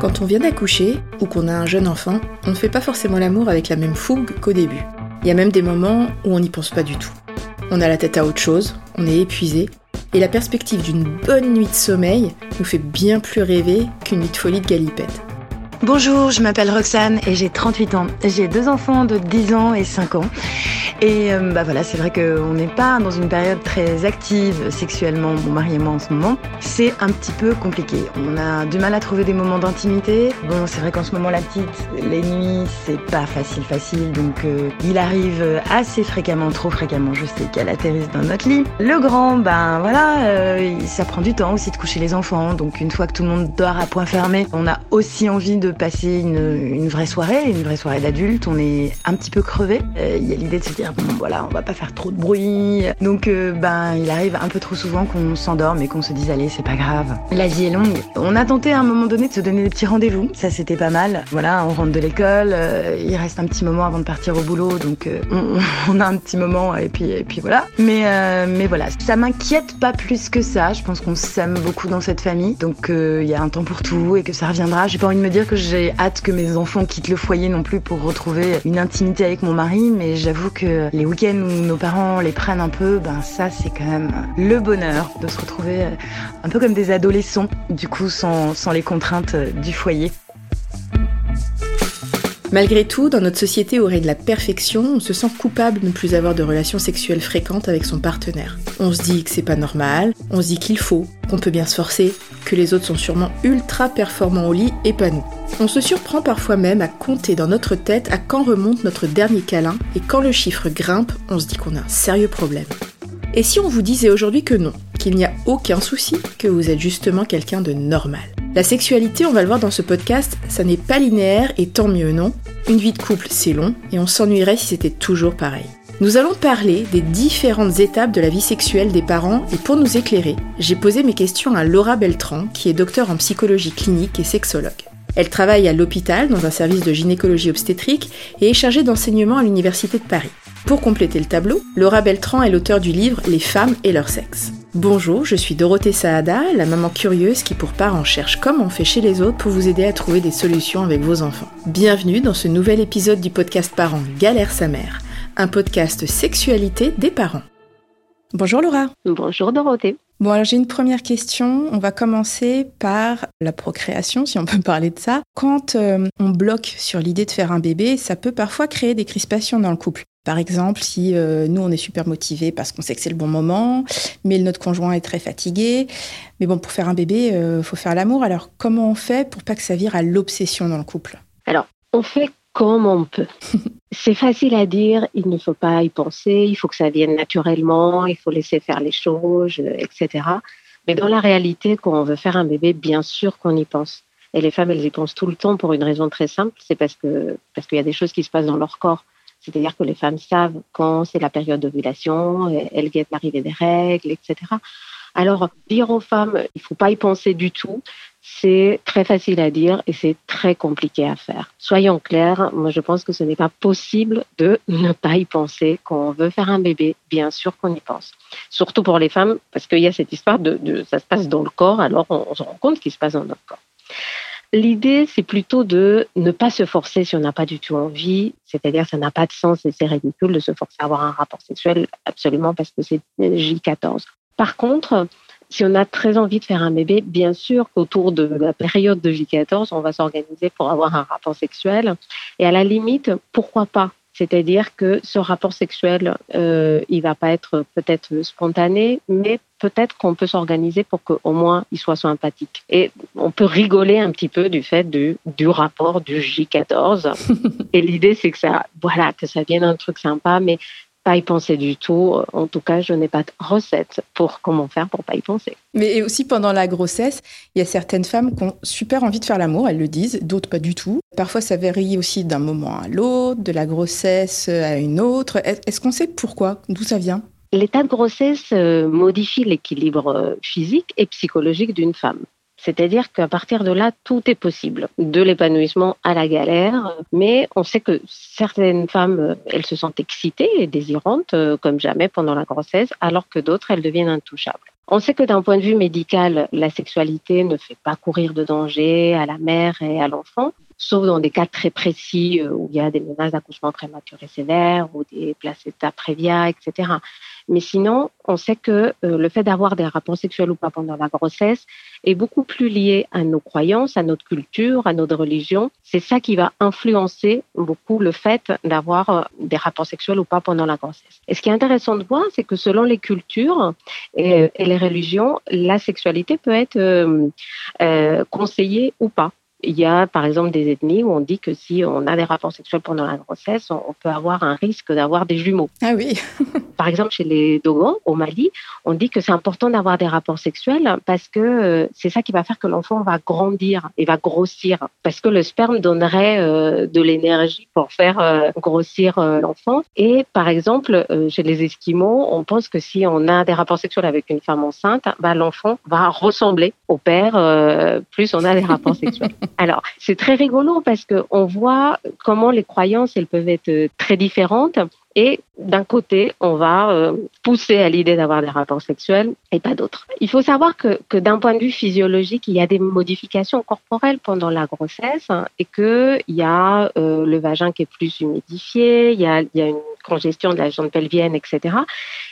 Quand on vient d'accoucher ou qu'on a un jeune enfant, on ne fait pas forcément l'amour avec la même fougue qu'au début. Il y a même des moments où on n'y pense pas du tout. On a la tête à autre chose, on est épuisé, et la perspective d'une bonne nuit de sommeil nous fait bien plus rêver qu'une nuit de folie de galipette. Bonjour, je m'appelle Roxane et j'ai 38 ans. J'ai deux enfants de 10 ans et 5 ans. Et euh, bah voilà, c'est vrai qu'on n'est pas dans une période très active sexuellement, mon mari et moi en ce moment. C'est un petit peu compliqué. On a du mal à trouver des moments d'intimité. Bon, c'est vrai qu'en ce moment, la petite, les nuits, c'est pas facile, facile. Donc, euh, il arrive assez fréquemment, trop fréquemment, je sais, qu'elle atterrisse dans notre lit. Le grand, ben voilà, euh, ça prend du temps aussi de coucher les enfants. Donc, une fois que tout le monde dort à point fermé, on a aussi envie de passer une, une vraie soirée, une vraie soirée d'adulte. On est un petit peu crevé. Il y a l'idée de se dire bon voilà, on va pas faire trop de bruit. Donc euh, ben il arrive un peu trop souvent qu'on s'endorme et qu'on se dise allez c'est pas grave. La vie est longue. On a tenté à un moment donné de se donner des petits rendez-vous, ça c'était pas mal. Voilà, on rentre de l'école, euh, il reste un petit moment avant de partir au boulot, donc euh, on, a un petit moment et puis et puis voilà. Mais mais voilà, ça m'inquiète pas plus que ça. Je pense qu'on s'aime beaucoup dans cette famille, donc il y a un temps pour tout et que ça reviendra. J'ai pas envie de me dire que j'ai hâte que mes enfants quittent le foyer non plus pour retrouver une intimité avec mon mari, mais j'avoue que les week-ends où nos parents les prennent un peu, ben ça c'est quand même le bonheur de se retrouver euh, un peu comme des adolescents, du coup sans, sans les contraintes euh, du foyer. Malgré tout, dans notre société où règne la perfection, on se sent coupable de ne plus avoir de relations sexuelles fréquentes avec son partenaire. On se dit que c'est pas normal, on se dit qu'il faut, qu'on peut bien se forcer, que les autres sont sûrement ultra performants au lit et pas nous. On se surprend parfois même à compter dans notre tête à quand remonte notre dernier câlin et quand le chiffre grimpe, on se dit qu'on a un sérieux problème. Et si on vous disait aujourd'hui que non, qu'il n'y a aucun souci, que vous êtes justement quelqu'un de normal? La sexualité, on va le voir dans ce podcast, ça n'est pas linéaire et tant mieux, non? Une vie de couple, c'est long et on s'ennuierait si c'était toujours pareil. Nous allons parler des différentes étapes de la vie sexuelle des parents et pour nous éclairer, j'ai posé mes questions à Laura Beltran, qui est docteur en psychologie clinique et sexologue. Elle travaille à l'hôpital dans un service de gynécologie obstétrique et est chargée d'enseignement à l'Université de Paris. Pour compléter le tableau, Laura Beltran est l'auteur du livre Les femmes et leur sexe. Bonjour, je suis Dorothée Saada, la maman curieuse qui pour parents cherche comme on fait chez les autres pour vous aider à trouver des solutions avec vos enfants. Bienvenue dans ce nouvel épisode du podcast Parents Galère sa mère, un podcast sexualité des parents. Bonjour Laura. Bonjour Dorothée. Bon, alors j'ai une première question. On va commencer par la procréation, si on peut parler de ça. Quand euh, on bloque sur l'idée de faire un bébé, ça peut parfois créer des crispations dans le couple. Par exemple, si euh, nous, on est super motivés parce qu'on sait que c'est le bon moment, mais notre conjoint est très fatigué. Mais bon, pour faire un bébé, il euh, faut faire l'amour. Alors, comment on fait pour pas que ça vire à l'obsession dans le couple? Alors, on fait comme on peut. c'est facile à dire, il ne faut pas y penser, il faut que ça vienne naturellement, il faut laisser faire les choses, etc. Mais dans la réalité, quand on veut faire un bébé, bien sûr qu'on y pense. Et les femmes, elles y pensent tout le temps pour une raison très simple, c'est parce que parce qu'il y a des choses qui se passent dans leur corps. C'est-à-dire que les femmes savent quand c'est la période d'ovulation, elles guettent l'arrivée des règles, etc. Alors, dire aux femmes, il ne faut pas y penser du tout, c'est très facile à dire et c'est très compliqué à faire. Soyons clairs, moi je pense que ce n'est pas possible de ne pas y penser quand on veut faire un bébé. Bien sûr qu'on y pense. Surtout pour les femmes, parce qu'il y a cette histoire de, ça se passe dans le corps, alors on, on se rend compte qu'il se passe dans notre corps. L'idée, c'est plutôt de ne pas se forcer si on n'a pas du tout envie, c'est-à-dire ça n'a pas de sens et c'est ridicule de se forcer à avoir un rapport sexuel absolument parce que c'est J14. Par contre, si on a très envie de faire un bébé, bien sûr qu'autour de la période de J14, on va s'organiser pour avoir un rapport sexuel. Et à la limite, pourquoi pas? C'est-à-dire que ce rapport sexuel, euh, il va pas être peut-être spontané, mais peut-être qu'on peut s'organiser pour qu'au moins il soit sympathique. Et on peut rigoler un petit peu du fait du, du rapport du J14. Et l'idée, c'est que ça, voilà, que ça vienne un truc sympa, mais pas y penser du tout. En tout cas, je n'ai pas de recette pour comment faire pour pas y penser. Mais aussi pendant la grossesse, il y a certaines femmes qui ont super envie de faire l'amour, elles le disent, d'autres pas du tout. Parfois, ça varie aussi d'un moment à l'autre, de la grossesse à une autre. Est-ce qu'on sait pourquoi? D'où ça vient? L'état de grossesse euh, modifie l'équilibre euh, physique et psychologique d'une femme. C'est-à-dire qu'à partir de là, tout est possible, de l'épanouissement à la galère. Mais on sait que certaines femmes, elles se sentent excitées et désirantes euh, comme jamais pendant la grossesse, alors que d'autres, elles deviennent intouchables. On sait que d'un point de vue médical, la sexualité ne fait pas courir de danger à la mère et à l'enfant, sauf dans des cas très précis euh, où il y a des menaces d'accouchement prématuré sévère ou des placenta prévia, etc. Mais sinon, on sait que euh, le fait d'avoir des rapports sexuels ou pas pendant la grossesse est beaucoup plus lié à nos croyances, à notre culture, à notre religion. C'est ça qui va influencer beaucoup le fait d'avoir euh, des rapports sexuels ou pas pendant la grossesse. Et ce qui est intéressant de voir, c'est que selon les cultures et, les religions, la sexualité peut être euh, conseillée ou pas. Il y a par exemple des ethnies où on dit que si on a des rapports sexuels pendant la grossesse, on peut avoir un risque d'avoir des jumeaux. Ah oui. par exemple, chez les Dogons au Mali, on dit que c'est important d'avoir des rapports sexuels parce que euh, c'est ça qui va faire que l'enfant va grandir et va grossir. Parce que le sperme donnerait euh, de l'énergie pour faire euh, grossir l'enfant. Et par exemple, chez les Esquimaux, on pense que si on a des rapports sexuels avec une femme enceinte, bah, l'enfant va ressembler au père plus on a des rapports sexuels. Alors, c'est très rigolo parce qu'on voit comment les croyances, elles peuvent être très différentes. Et d'un côté, on va euh, pousser à l'idée d'avoir des rapports sexuels et pas d'autres. Il faut savoir que, que d'un point de vue physiologique, il y a des modifications corporelles pendant la grossesse et qu'il y a euh, le vagin qui est plus humidifié, il y a, y a une congestion de la jambe pelvienne, etc.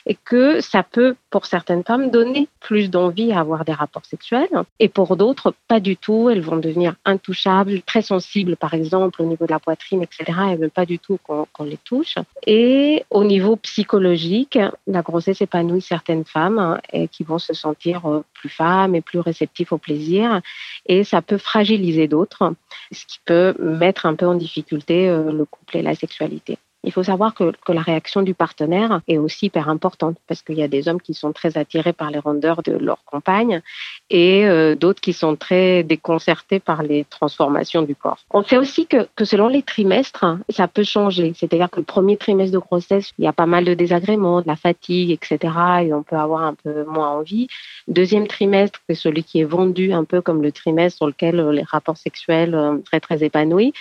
Et que ça peut, pour certaines femmes, donner plus d'envie à avoir des rapports sexuels. Et pour d'autres, pas du tout. Elles vont devenir intouchables, très sensibles, par exemple, au niveau de la poitrine, etc. Elles veulent pas du tout qu'on les touche. Et au niveau psychologique, la grossesse épanouit certaines femmes hein, et qui vont se sentir euh, plus femmes et plus réceptifs au plaisir. Et ça peut fragiliser d'autres, ce qui peut mettre un peu en difficulté euh, le couple et la sexualité. Il faut savoir que, que, la réaction du partenaire est aussi hyper importante parce qu'il y a des hommes qui sont très attirés par les rondeurs de leur compagne et euh, d'autres qui sont très déconcertés par les transformations du corps. On sait aussi que, que selon les trimestres, ça peut changer. C'est-à-dire que le premier trimestre de grossesse, il y a pas mal de désagréments, de la fatigue, etc. et on peut avoir un peu moins envie. Deuxième trimestre, c'est celui qui est vendu un peu comme le trimestre sur lequel les rapports sexuels euh, seraient très épanouis.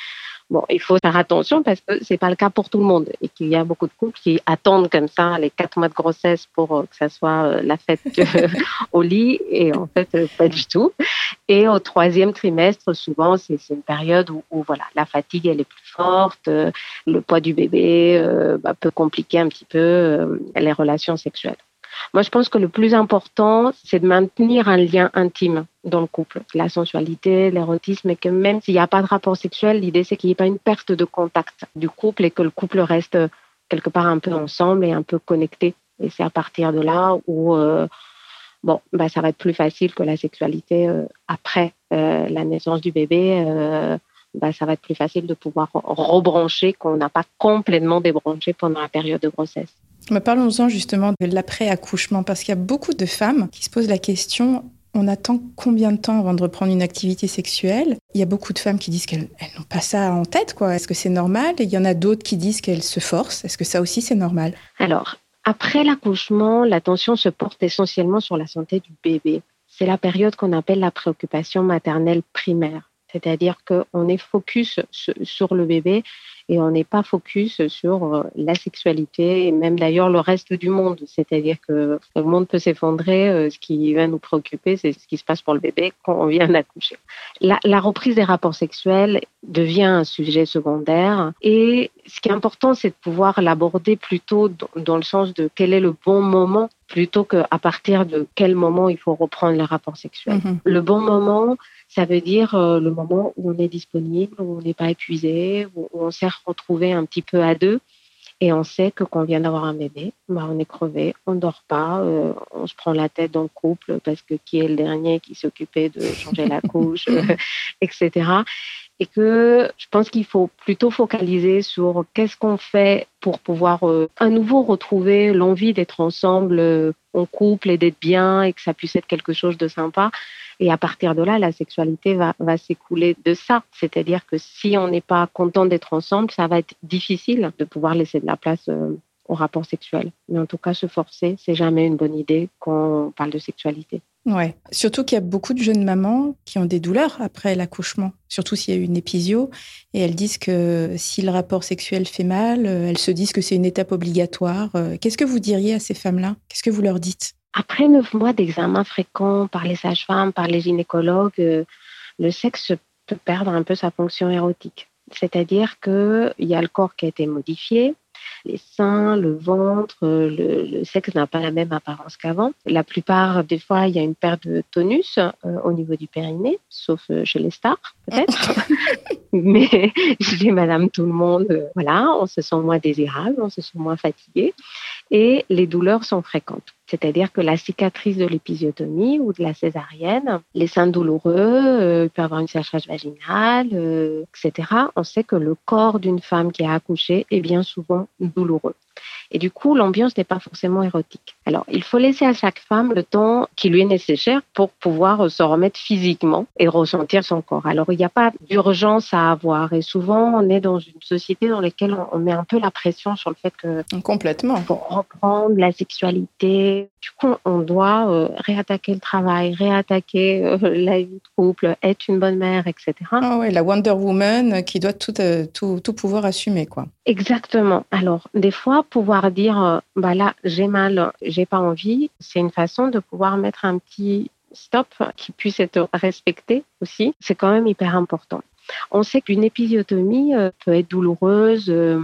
Bon, il faut faire attention parce que c'est pas le cas pour tout le monde et qu'il y a beaucoup de couples qui attendent comme ça les quatre mois de grossesse pour euh, que ça soit euh, la fête au lit et en fait euh, pas du tout. Et au troisième trimestre, souvent c'est une période où, voilà la fatigue elle est plus forte, le poids du bébé bah, peut compliquer un petit peu les relations sexuelles. Moi, je pense que le plus important, c'est de maintenir un lien intime dans le couple, la sensualité, l'érotisme, et que même s'il n'y a pas de rapport sexuel, l'idée, c'est qu'il n'y ait pas une perte de contact du couple et que le couple reste quelque part un peu ensemble et un peu connecté. Et c'est à partir de là où, euh, bon, bah, ça va être plus facile que la sexualité euh, après euh, la naissance du bébé. Bah, ça va être plus facile de pouvoir rebrancher qu'on n'a pas complètement débranché pendant la période de grossesse. Parlons-en justement de l'après-accouchement, parce qu'il y a beaucoup de femmes qui se posent la question on attend combien de temps avant de reprendre une activité sexuelle? Il y a beaucoup de femmes qui disent qu'elles n'ont pas ça en tête, quoi. Est-ce que c'est normal? Et il y en a d'autres qui disent qu'elles se forcent. Est-ce que ça aussi c'est normal? Alors, après l'accouchement, l'attention se porte essentiellement sur la santé du bébé. C'est la période qu'on appelle la préoccupation maternelle primaire. C'est-à-dire qu'on est focus sur le bébé et on n'est pas focus sur euh, la sexualité et même d'ailleurs le reste du monde. C'est-à-dire que le monde peut s'effondrer. Euh, ce qui va nous préoccuper, c'est ce qui se passe pour le bébé quand on vient d'accoucher. La, la reprise des rapports sexuels devient un sujet secondaire et ce qui est important, c'est de pouvoir l'aborder plutôt dans le sens de quel est le bon moment plutôt qu'à partir de quel moment il faut reprendre les rapports sexuels. Mm-hmm. Le bon moment, ça veut dire euh, le moment où on est disponible, où on n'est pas épuisé, où, on s'est retrouvé un petit peu à deux. Et on sait que quand on vient d'avoir un bébé, bah, on est crevé, on dort pas, euh, on se prend la tête dans le couple parce que qui est le dernier qui s'occupait de changer la couche, etc et que je pense qu'il faut plutôt focaliser sur qu'est-ce qu'on fait pour pouvoir euh, à nouveau retrouver l'envie d'être ensemble euh, en couple et d'être bien et que ça puisse être quelque chose de sympa. Et à partir de là, la sexualité va, s'écouler de ça. C'est-à-dire que si on n'est pas content d'être ensemble, ça va être difficile de pouvoir laisser de la place euh, au rapport sexuel. Mais en tout cas, se forcer, c'est jamais une bonne idée quand on parle de sexualité. Ouais. Surtout qu'il y a beaucoup de jeunes mamans qui ont des douleurs après l'accouchement, surtout s'il y a eu une épisio, et elles disent que si le rapport sexuel fait mal, euh, elles se disent que c'est une étape obligatoire. Euh, qu'est-ce que vous diriez à ces femmes-là? Qu'est-ce que vous leur dites? Après neuf mois d'examen fréquents par les sages-femmes, par les gynécologues, euh, le sexe peut perdre un peu sa fonction érotique. C'est-à-dire qu'il y a le corps qui a été modifié, les seins, le ventre, le, sexe n'a pas la même apparence qu'avant. La plupart des fois, il y a une perte de tonus euh, au niveau du périnée, sauf euh, chez les stars, peut-être. Mais chez Madame Tout le Monde, euh, voilà, on se sent moins désirable, on se sent moins fatigué et les douleurs sont fréquentes. C'est-à-dire que la cicatrice de l'épisiotomie ou de la césarienne, les seins douloureux, euh, il peut avoir une sécheresse vaginale, euh, etc. On sait que le corps d'une femme qui a accouché est bien souvent douloureux. Et du coup, l'ambiance n'est pas forcément érotique. Alors, il faut laisser à chaque femme le temps qui lui est nécessaire pour pouvoir se remettre physiquement et ressentir son corps. Alors, il n'y a pas d'urgence à avoir. Et souvent, on est dans une société dans laquelle on met un peu la pression sur le fait que... Complètement. Pour reprendre la sexualité. Du coup, on doit euh, réattaquer le travail, réattaquer euh, la vie de couple, être une bonne mère, etc. Ah ouais, la Wonder Woman qui doit tout, euh, tout, tout pouvoir assumer, quoi. Exactement. Alors, des fois, pouvoir dire, euh, bah là, j'ai mal, j'ai pas envie, c'est une façon de pouvoir mettre un petit stop qui puisse être respecté aussi. C'est quand même hyper important. On sait qu'une épisiotomie euh, peut être douloureuse, euh,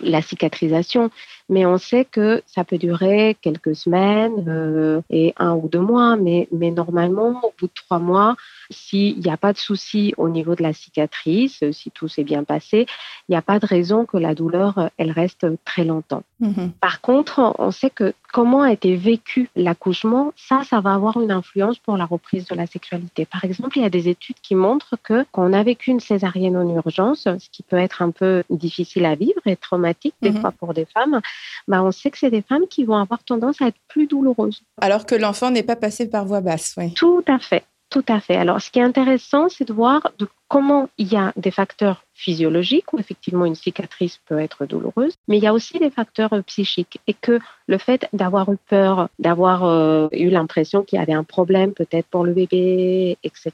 la cicatrisation, mais on sait que ça peut durer quelques semaines et un ou deux mois, mais, mais normalement, au bout de trois mois, s'il n'y a pas de souci au niveau de la cicatrice, si tout s'est bien passé, il n'y a pas de raison que la douleur, elle reste très longtemps. Mhm. Par contre, on sait que comment a été vécu l'accouchement, ça, ça va avoir une influence pour la reprise de la sexualité. Par exemple, il y a des études qui montrent que quand on a vécu une césarienne en urgence, ce qui peut être un peu difficile à vivre et traumatique des mhm. fois pour des femmes, bah, on sait que c'est des femmes qui vont avoir tendance à être plus douloureuses. Alors que l'enfant n'est pas passé par voie basse, oui. Tout à fait. Tout à fait. Alors, ce qui est intéressant, c'est de voir de comment il y a des facteurs physiologiques où effectivement une cicatrice peut être douloureuse, mais il y a aussi des facteurs euh, psychiques et que le fait d'avoir eu peur, d'avoir euh, eu l'impression qu'il y avait un problème peut-être pour le bébé, etc.,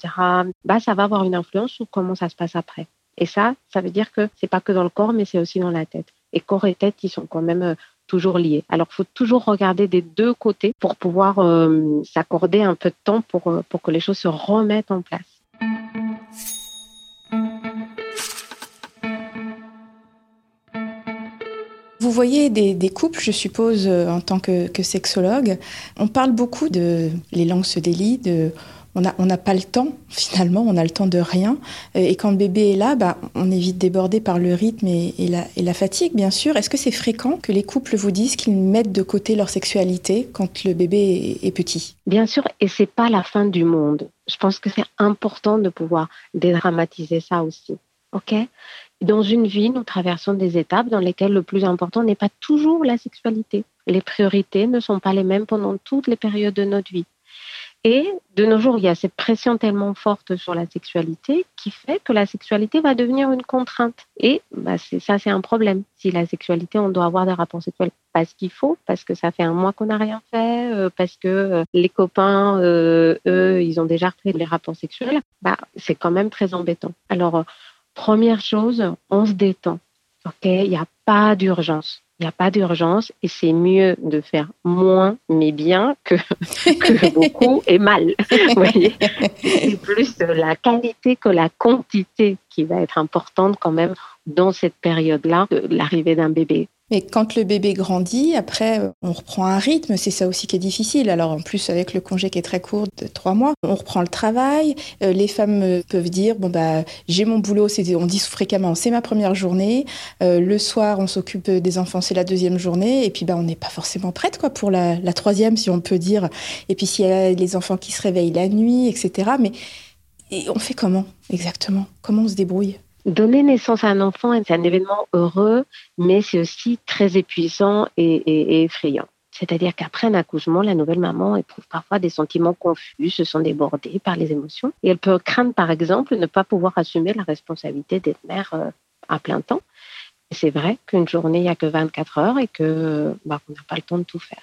bah, ça va avoir une influence sur comment ça se passe après. Et ça, ça veut dire que c'est pas que dans le corps, mais c'est aussi dans la tête. Et corps et tête, ils sont quand même euh, toujours liés. Alors, il faut toujours regarder des deux côtés pour pouvoir euh, s'accorder un peu de temps pour, euh, pour que les choses se remettent en place. Vous voyez des, couples, je suppose, euh, en tant que, que, sexologue. On parle beaucoup de les langues se délient, de on n'a pas le temps, finalement, on a le temps de rien. Et quand le bébé est là, bah, on est vite débordé par le rythme et, la, fatigue, bien sûr. Est-ce que c'est fréquent que les couples vous disent qu'ils mettent de côté leur sexualité quand le bébé est, petit? Bien sûr, et c'est pas la fin du monde. Je pense que c'est important de pouvoir dédramatiser ça aussi. OK? Dans une vie, nous traversons des étapes dans lesquelles le plus important n'est pas toujours la sexualité. Les priorités ne sont pas les mêmes pendant toutes les périodes de notre vie. Et de nos jours, il y a cette pression tellement forte sur la sexualité qui fait que la sexualité va devenir une contrainte. Et bah, ça, c'est un problème. Si la sexualité, on doit avoir des rapports sexuels parce qu'il faut, parce que ça fait un mois qu'on n'a rien fait, euh, parce que euh, les copains, euh, eux, ils ont déjà repris les rapports sexuels, bah, c'est quand même très embêtant. Alors, première chose, on se détend. OK Il n'y a pas d'urgence il n'y a pas d'urgence et c'est mieux de faire moins mais bien que, beaucoup et mal. c'est plus la qualité que la quantité qui va être importante quand même dans cette période-là de l'arrivée d'un bébé. Mais quand le bébé grandit, après, on reprend un rythme. C'est ça aussi qui est difficile. Alors, en plus, avec le congé qui est très court de trois mois, on reprend le travail. Euh, les femmes euh, peuvent dire, bon, bah, j'ai mon boulot. On dit fréquemment, c'est ma première journée. Euh, le soir, on s'occupe des enfants, c'est la deuxième journée. Et puis, bah, on n'est pas forcément prête, quoi, pour la, la troisième, si on peut dire. Et puis, s'il y a les enfants qui se réveillent la nuit, etc. Mais et on fait comment, exactement? Comment on se débrouille? Donner naissance à un enfant, c'est un événement heureux, mais c'est aussi très épuisant et, effrayant. C'est-à-dire qu'après un accouchement, la nouvelle maman éprouve parfois des sentiments confus, se sent débordée par les émotions. Et elle peut craindre, par exemple, ne pas pouvoir assumer la responsabilité d'être mère euh, à plein temps. C'est vrai qu'une journée, il n'y a que 24 heures et que bah, n'a pas le temps de tout faire.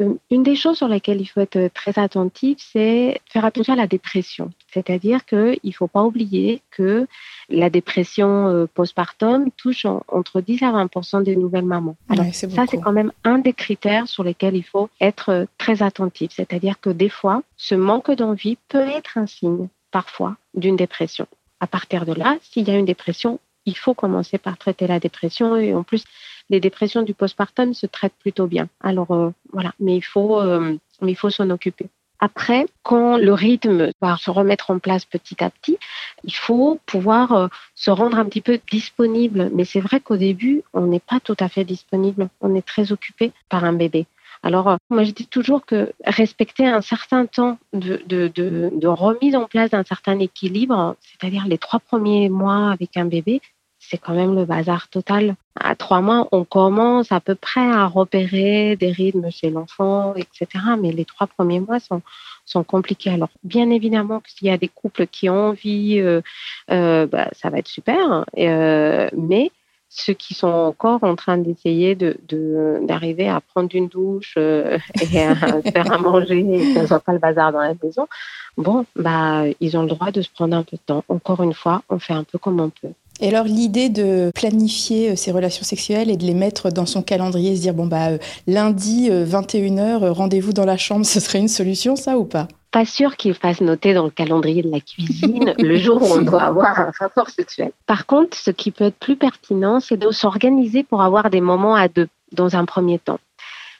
Euh, une des choses sur lesquelles il faut être très attentif, c'est faire attention à la dépression. C'est-à-dire qu'il ne faut pas oublier que la dépression euh, postpartum touche entre 10 à 20 des nouvelles mamans. Alors ça, c'est quand même un des critères sur lesquels il faut être euh, très attentif. C'est-à-dire que des fois, ce manque d'envie peut être un signe, parfois, d'une dépression. À partir de là, s'il y a une dépression, il faut commencer par traiter la dépression et en plus, les dépressions du postpartum se traitent plutôt bien. Alors euh, voilà, mais il faut, euh, faut s'en occuper. Après, quand le rythme va se remettre en place petit à petit, il faut pouvoir euh, se rendre un petit peu disponible. Mais c'est vrai qu'au début, on n'est pas tout à fait disponible. On est très occupé par un bébé. Alors, moi, je dis toujours que respecter un certain temps de, de, de remise en place d'un certain équilibre, c'est-à-dire les trois premiers mois avec un bébé, c'est quand même le bazar total. À trois mois, on commence à peu près à repérer des rythmes chez l'enfant, etc. Mais les trois premiers mois sont, sont compliqués. Alors, bien évidemment, s'il y a des couples qui ont envie, euh, euh, bah, ça va être super. Euh, mais ceux qui sont encore en train d'essayer de, d'arriver à prendre une douche et à faire à manger et que ce soit pas le bazar dans la maison, bon, bah, ils ont le droit de se prendre un peu de temps. Encore une fois, on fait un peu comme on peut. Et alors l'idée de planifier ses euh, relations sexuelles et de les mettre dans son calendrier, se dire bon bah euh, lundi 21h euh, rendez-vous dans la chambre, ce serait une solution ça ou pas? Pas sûr qu'il fasse noter dans le calendrier de la cuisine le jour où on doit avoir un rapport sexuel. Par contre, ce qui peut être plus pertinent, c'est de s'organiser pour avoir des moments à deux dans un premier temps.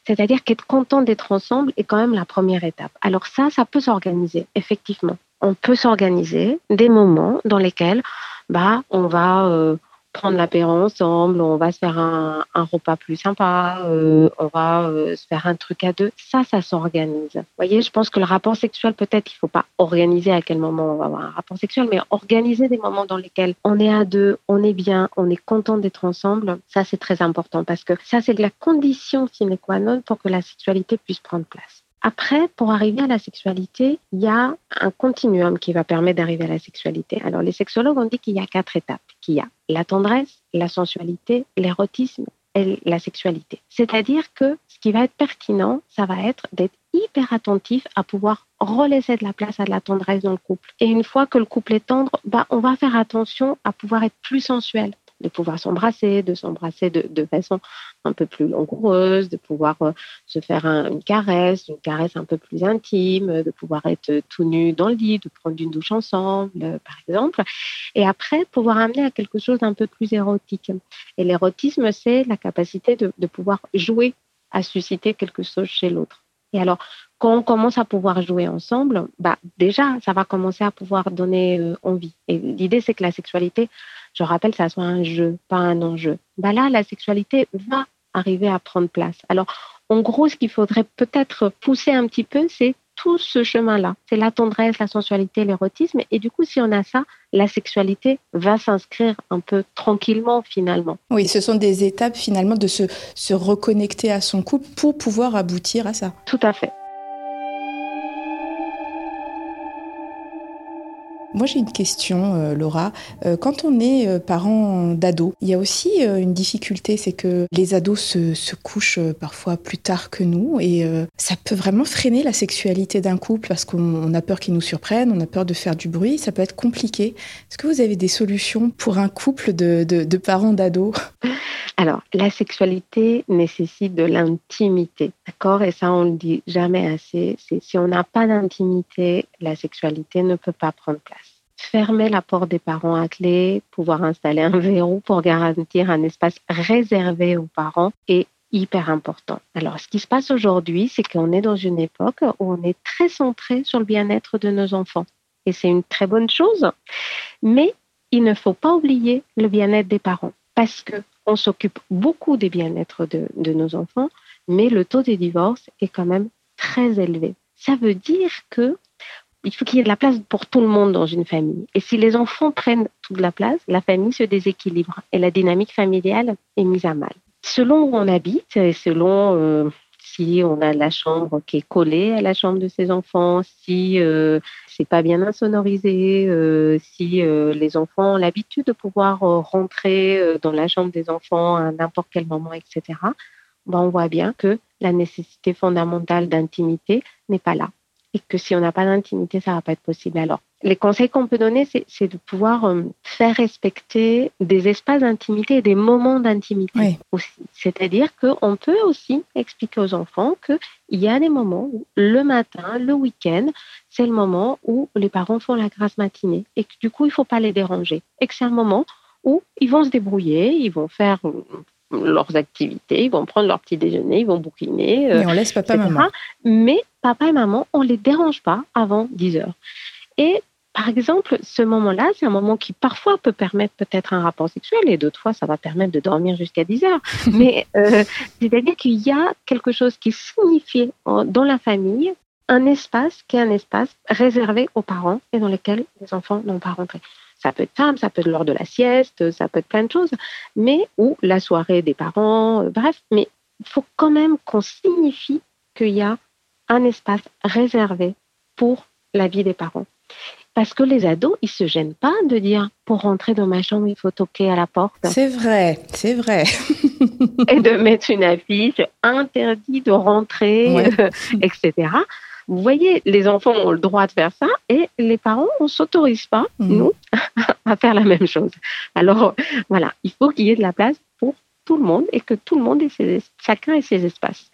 C'est-à-dire qu'être content d'être ensemble est quand même la première étape. Alors ça, ça peut s'organiser, effectivement. On peut s'organiser des moments dans lesquels bah, on va euh, prendre l'apéro ensemble, on va se faire un, repas plus sympa, euh, on va euh, se faire un truc à deux. Ça, ça s'organise. Vous voyez, je pense que le rapport sexuel, peut-être, il faut pas organiser à quel moment on va avoir un rapport sexuel, mais organiser des moments dans lesquels on est à deux, on est bien, on est content d'être ensemble. Ça, c'est très important parce que ça, c'est la condition sine qua non pour que la sexualité puisse prendre place. Après, pour arriver à la sexualité, il y a un continuum qui va permettre d'arriver à la sexualité. Alors, les sexologues ont dit qu'il y a quatre étapes. Qu'il y a la tendresse, la sensualité, l'érotisme et la sexualité. C'est-à-dire que ce qui va être pertinent, ça va être d'être hyper attentif à pouvoir relaisser de la place à de la tendresse dans le couple. Et une fois que le couple est tendre, bah, on va faire attention à pouvoir être plus sensuel de pouvoir s'embrasser, de s'embrasser de, façon un peu plus langoureuse, de pouvoir euh, se faire une caresse, une caresse un peu plus intime, de pouvoir être tout nu dans le lit, de prendre une douche ensemble, euh, par exemple. Et après, pouvoir amener à quelque chose d'un peu plus érotique. Et l'érotisme, c'est la capacité de pouvoir jouer à susciter quelque chose chez l'autre. Et alors, quand on commence à pouvoir jouer ensemble, bah déjà, ça va commencer à pouvoir donner euh, envie. Et l'idée, c'est que la sexualité, je rappelle, ça soit un jeu, pas un enjeu. Bah là, la sexualité va arriver à prendre place. Alors, en gros, ce qu'il faudrait peut-être pousser un petit peu, c'est tout ce chemin-là. C'est la tendresse, la sensualité, l'érotisme. Et du coup, si on a ça, la sexualité va s'inscrire un peu tranquillement finalement. Oui, ce sont des étapes finalement de se, se reconnecter à son couple pour pouvoir aboutir à ça. Tout à fait. Moi j'ai une question, euh, Laura. Euh, quand on est euh, parent d'ados, il y a aussi une difficulté, c'est que les ados se, couchent parfois plus tard que nous et ça peut vraiment freiner la sexualité d'un couple parce qu'on a peur qu'ils nous surprennent, on a peur de faire du bruit, ça peut être compliqué. Est-ce que vous avez des solutions pour un couple de, de, de parents d'ados Alors, la sexualité nécessite de l'intimité, d'accord? Et ça, on le dit jamais assez. Si on n'a pas d'intimité, la sexualité ne peut pas prendre place fermer la porte des parents à clé, pouvoir installer un verrou pour garantir un espace réservé aux parents est hyper important. Alors, ce qui se passe aujourd'hui, c'est qu'on est dans une époque où on est très centré sur le bien-être de nos enfants. Et c'est une très bonne chose. Mais il ne faut pas oublier le bien-être des parents parce que on s'occupe beaucoup des bien-être de, de nos enfants, mais le taux des divorces est quand même très élevé. Ça veut dire que il faut qu'il y ait de la place pour tout le monde dans une famille. Et si les enfants prennent toute la place, la famille se déséquilibre et la dynamique familiale est mise à mal. Selon où on habite et selon euh, si on a la chambre qui est collée à la chambre de ses enfants, si c'est pas bien insonorisé, si les enfants ont l'habitude de pouvoir rentrer dans la chambre des enfants à n'importe quel moment, etc. Ben, on voit bien que la nécessité fondamentale d'intimité n'est pas là et que si on n'a pas d'intimité, ça va pas être possible. Alors, les conseils qu'on peut donner, c'est de pouvoir euh, faire respecter des espaces d'intimité et des moments d'intimité aussi. C'est-à-dire qu'on peut aussi expliquer aux enfants qu'il y a des moments où le matin, le week-end, c'est le moment où les parents font la grasse matinée et que du coup, il ne faut pas les déranger. Et que c'est un moment où ils vont se débrouiller, ils vont faire leurs activités, ils vont prendre leur petit déjeuner, ils vont bouquiner. Euh, on laisse papa et maman. Mais papa et maman, on les dérange pas avant 10 heures. Et par exemple, ce moment-là, c'est un moment qui parfois peut permettre peut-être un rapport sexuel et d'autres fois, ça va permettre de dormir jusqu'à 10 heures. Mais euh, c'est-à-dire qu'il y a quelque chose qui est signifié dans la famille, un espace qui est un espace réservé aux parents et dans lequel les enfants n'ont pas rentré. Ça peut être simple, ça peut être lors de la sieste, ça peut être plein de choses, mais ou la soirée des parents, euh, bref. Mais il faut quand même qu'on signifie qu'il y a un espace réservé pour la vie des parents. Parce que les ados, ils se gênent pas de dire pour rentrer dans ma chambre, il faut toquer à la porte. C'est vrai, c'est vrai. et de mettre une affiche interdit de rentrer, etc. Vous voyez, les enfants ont le droit de faire ça et les parents, on s'autorise pas, mhm. nous, à faire la même chose. Alors, voilà, il faut qu'il y ait de la place pour tout le monde et que tout le monde ait ses, chacun ait ses espaces.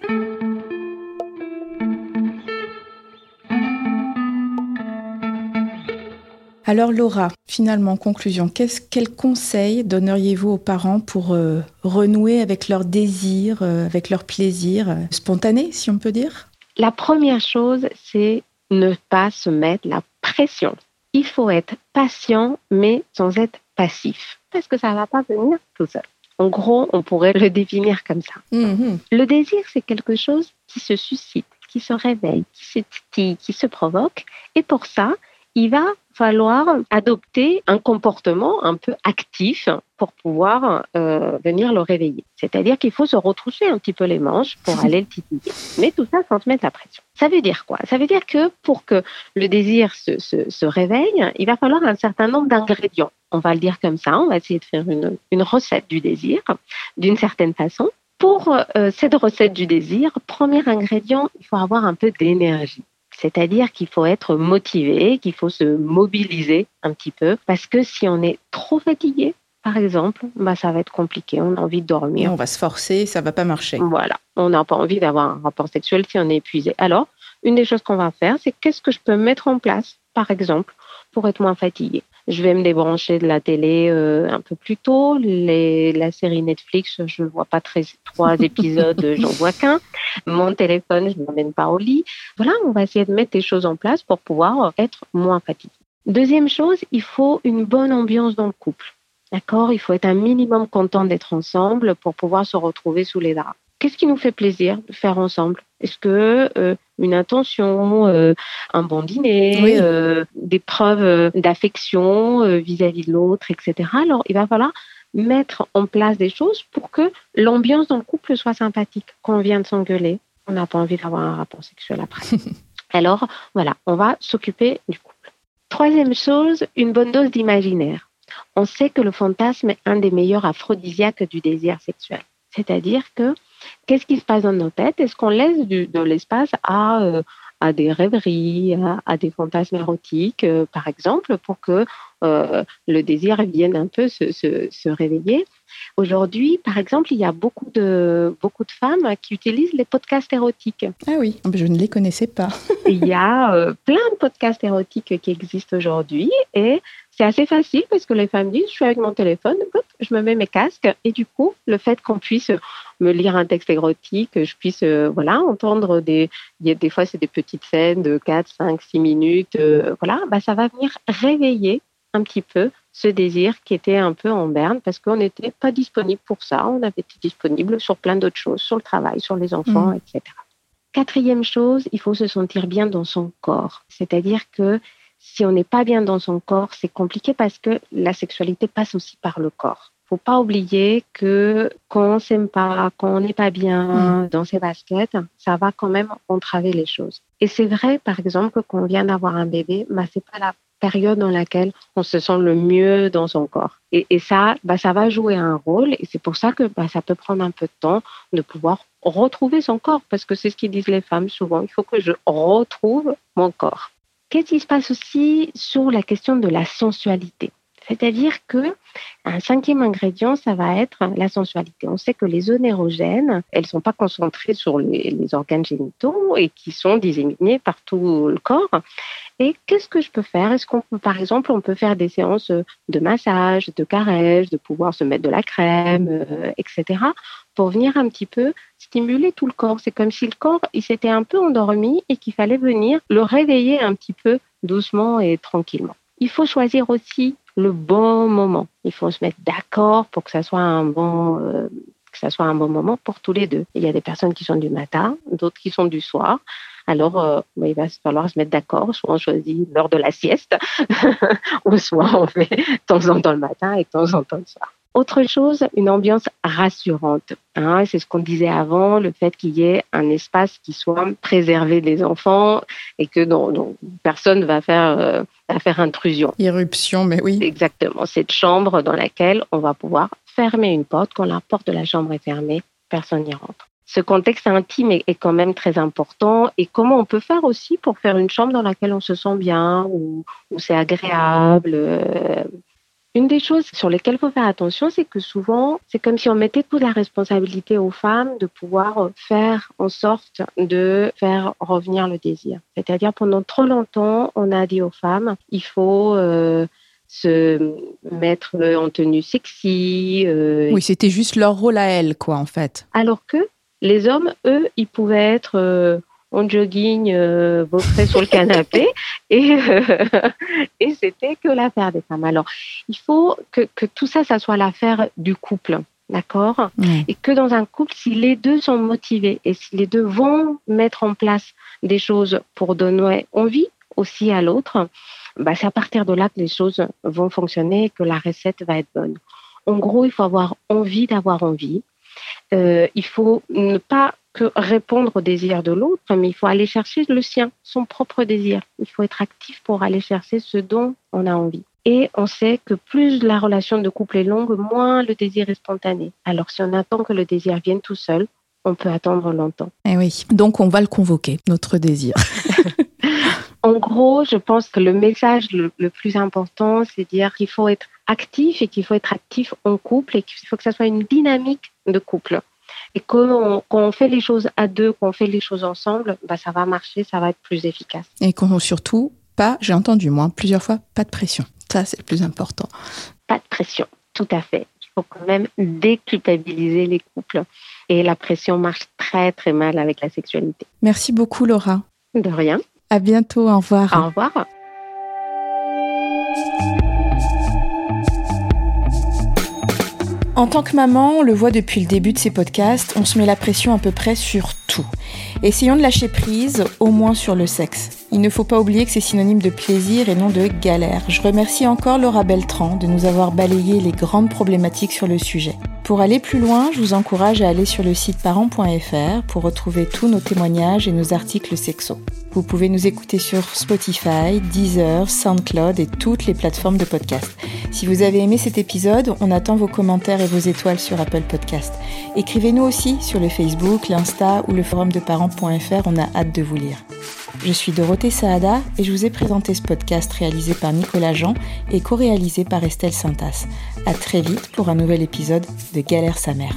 Alors Laura, finalement, conclusion, quel conseil donneriez-vous aux parents pour euh, renouer avec leur désir, euh, avec leur plaisir euh, spontané, si on peut dire? La première chose, c'est ne pas se mettre la pression. Il faut être patient, mais sans être passif, parce que ça ne va pas venir tout seul. En gros, on pourrait le définir comme ça. Mm-hmm. Le désir, c'est quelque chose qui se suscite, qui se réveille, qui qui se provoque. Et pour ça, il va falloir adopter un comportement un peu actif pour pouvoir euh, venir le réveiller. C'est-à-dire qu'il faut se retrousser un petit peu les manches pour aller le titiller. Mais tout ça sans se mettre la pression. Ça veut dire quoi? Ça veut dire que pour que le désir se, se, réveille, il va falloir un certain nombre d'ingrédients. On va le dire comme ça, on va essayer de faire une, une recette du désir d'une certaine façon. Pour euh, cette recette du désir, premier ingrédient, il faut avoir un peu d'énergie. C'est-à-dire qu'il faut être motivé, qu'il faut se mobiliser un petit peu, parce que si on est trop fatigué, par exemple, bah, ça va être compliqué. On a envie de dormir. On va se forcer, ça va pas marcher. Voilà. On n'a pas envie d'avoir un rapport sexuel si on est épuisé. Alors, une des choses qu'on va faire, c'est qu'est-ce que je peux mettre en place, par exemple, pour être moins fatigué? Je vais me débrancher de la télé euh, un peu plus tôt. Les, la série Netflix, je ne vois pas très, trois épisodes, j'en vois qu'un. Mon téléphone, je ne m'emmène pas au lit. Voilà, on va essayer de mettre des choses en place pour pouvoir être moins fatigué. Deuxième chose, il faut une bonne ambiance dans le couple. D'accord? Il faut être un minimum content d'être ensemble pour pouvoir se retrouver sous les draps. Qu'est-ce qui nous fait plaisir de faire ensemble? Est-ce que euh, une intention, euh, un bon dîner, euh, des preuves d'affection vis-à-vis de l'autre, etc. Alors, il va falloir mettre en place des choses pour que l'ambiance dans le couple soit sympathique. Quand on vient de s'engueuler, on n'a pas envie d'avoir un rapport sexuel après. Alors, voilà, on va s'occuper du couple. Troisième chose, une bonne dose d'imaginaire. On sait que le fantasme est un des meilleurs aphrodisiaques du désir sexuel. C'est-à-dire que qu'est-ce qui se passe dans nos têtes? Est-ce qu'on laisse de l'espace à, euh, à des rêveries, à, des fantasmes érotiques, euh, par exemple, pour que euh, le désir vienne un peu se réveiller? Aujourd'hui, par exemple, il y a beaucoup de, beaucoup de femmes qui utilisent les podcasts érotiques. Ah oui, je ne les connaissais pas. il y a plein de podcasts érotiques qui existent aujourd'hui et c'est assez facile parce que les femmes disent, je suis avec mon téléphone, je me mets mes casques et du coup, le fait qu'on puisse me lire un texte érotique, je puisse euh, voilà entendre des, des fois c'est des petites scènes de 4, 5, 6 minutes, euh, voilà, bah, ça va venir réveiller un petit peu ce désir qui était un peu en berne parce qu'on n'était pas disponible pour ça, on avait été disponible sur plein d'autres choses, sur le travail, sur les enfants, mmh. etc. Quatrième chose, il faut se sentir bien dans son corps, c'est-à-dire que si on n'est pas bien dans son corps, c'est compliqué parce que la sexualité passe aussi par le corps. faut pas oublier que quand on s'aime pas, quand on n'est pas bien mm. dans ses baskets, ça va quand même entraver les choses. Et c'est vrai, par exemple, que quand on vient d'avoir un bébé, bah, c'est pas la période dans laquelle on se sent le mieux dans son corps. Et, ça, bah, ça va jouer un rôle. Et c'est pour ça que bah, ça peut prendre un peu de temps de pouvoir retrouver son corps, parce que c'est ce qu'ils disent les femmes souvent. Il faut que je retrouve mon corps. Qu'est-ce qui se passe aussi sur la question de la sensualité? C'est-à-dire que un cinquième ingrédient, ça va être la sensualité. On sait que les zones érogènes, elles sont pas concentrées sur les, organes génitaux et qui sont disséminées par tout le corps. Et qu'est-ce que je peux faire? Est-ce qu'on peut, par exemple, on peut faire des séances de massage, de caresse, de pouvoir se mettre de la crème, euh, etc., pour venir un petit peu stimuler tout le corps? C'est comme si le corps, il s'était un peu endormi et qu'il fallait venir le réveiller un petit peu doucement et tranquillement. Il faut choisir aussi le bon moment. Il faut se mettre d'accord pour que ça soit un bon, euh, que ça soit un bon moment pour tous les deux. Il y a des personnes qui sont du matin, d'autres qui sont du soir. Alors, euh, il va falloir se mettre d'accord. Soit on choisit l'heure de la sieste, ou soit on fait de temps en temps le matin et de temps en temps le soir. Autre chose, une ambiance rassurante. Hein, c'est ce qu'on disait avant, le fait qu'il y ait un espace qui soit préservé des enfants et que personne va faire, euh, va faire intrusion. Irruption, mais oui. Exactement. Cette chambre dans laquelle on va pouvoir fermer une porte. Quand la porte de la chambre est fermée, personne n'y rentre. Ce contexte intime est, quand même très important. Et comment on peut faire aussi pour faire une chambre dans laquelle on se sent bien, où, où c'est agréable, euh, une des choses sur lesquelles il faut faire attention, c'est que souvent, c'est comme si on mettait toute la responsabilité aux femmes de pouvoir faire en sorte de faire revenir le désir. C'est-à-dire pendant trop longtemps, on a dit aux femmes, il faut euh, se mettre en tenue sexy. Euh, oui, c'était juste leur rôle à elles, quoi, en fait. Alors que les hommes, eux, ils pouvaient être euh, en jogging, euh, sur le canapé, et, euh, et c'était que l'affaire des femmes. Alors, il faut que, que tout ça, ça soit l'affaire du couple. D'accord? Et que dans un couple, si les deux sont motivés et si les deux vont mettre en place des choses pour donner envie aussi à l'autre, bah, c'est à partir de là que les choses vont fonctionner et que la recette va être bonne. En gros, il faut avoir envie d'avoir envie. Euh, il faut ne pas que répondre au désir de l'autre, mais il faut aller chercher le sien, son propre désir. Il faut être actif pour aller chercher ce dont on a envie. Et on sait que plus la relation de couple est longue, moins le désir est spontané. Alors si on attend que le désir vienne tout seul, on peut attendre longtemps. Eh oui, donc on va le convoquer, notre désir. en gros, je pense que le message le, le plus important, c'est dire qu'il faut être actif et qu'il faut être actif en couple et qu'il faut que ça soit une dynamique de couple. Et quand on, fait les choses à deux, quand on fait les choses ensemble, bah, ça va marcher, ça va être plus efficace. Et qu'on surtout pas, j'ai entendu moi plusieurs fois, pas de pression. Ça, c'est le plus important. Pas de pression, tout à fait. Il faut quand même déculpabiliser les couples. Et la pression marche très, très mal avec la sexualité. Merci beaucoup, Laura. De rien. À bientôt. Au revoir. Au revoir. En tant que maman, on le voit depuis le début de ces podcasts, on se met la pression à peu près sur tout. Essayons de lâcher prise, au moins sur le sexe. Il ne faut pas oublier que c'est synonyme de plaisir et non de galère. Je remercie encore Laura Beltran de nous avoir balayé les grandes problématiques sur le sujet. Pour aller plus loin, je vous encourage à aller sur le site parents.fr pour retrouver tous nos témoignages et nos articles sexo. Vous pouvez nous écouter sur Spotify, Deezer, SoundCloud et toutes les plateformes de podcast. Si vous avez aimé cet épisode, on attend vos commentaires et vos étoiles sur Apple Podcast. Écrivez-nous aussi sur le Facebook, l'Insta ou le forum de parents.fr, on a hâte de vous lire. Je suis Dorothée Saada et je vous ai présenté ce podcast réalisé par Nicolas Jean et co-réalisé par Estelle Sintas. À très vite pour un nouvel épisode de Galère sa mère.